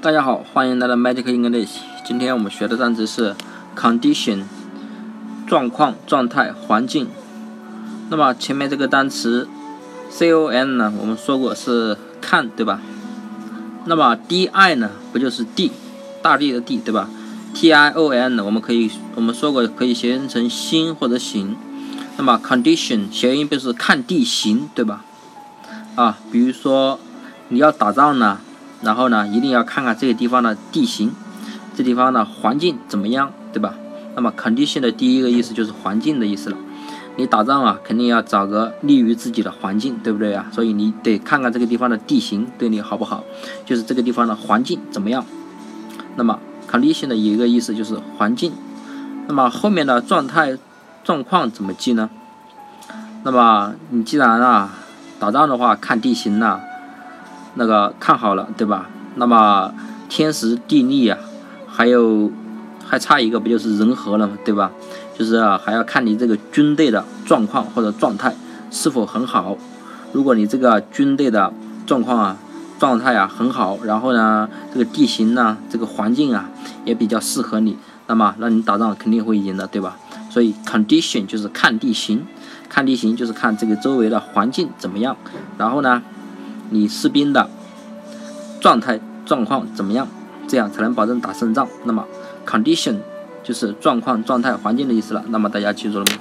大家好，欢迎来到 Magic English。今天我们学的单词是 condition，状况、状态、环境。那么前面这个单词 c o n 呢，我们说过是看，对吧？那么 d i 呢，不就是地，大地的地，对吧？t i o n 呢，我们可以我们说过可以谐音成心或者形。那么 condition 谐音就是看地形，对吧？啊，比如说你要打仗呢。然后呢，一定要看看这个地方的地形，这地方的环境怎么样，对吧？那么 condition 的第一个意思就是环境的意思了。你打仗啊，肯定要找个利于自己的环境，对不对啊？所以你得看看这个地方的地形对你好不好，就是这个地方的环境怎么样。那么 condition 的一个意思就是环境。那么后面的状态状况怎么记呢？那么你既然啊打仗的话，看地形呢？那个看好了，对吧？那么天时地利啊，还有还差一个，不就是人和了吗？对吧？就是还要看你这个军队的状况或者状态是否很好。如果你这个军队的状况啊、状态啊很好，然后呢，这个地形呢、这个环境啊也比较适合你，那么那你打仗肯定会赢的，对吧？所以 condition 就是看地形，看地形就是看这个周围的环境怎么样，然后呢？你士兵的状态状况怎么样？这样才能保证打胜仗。那么，condition 就是状况、状态、环境的意思了。那么大家记住了吗？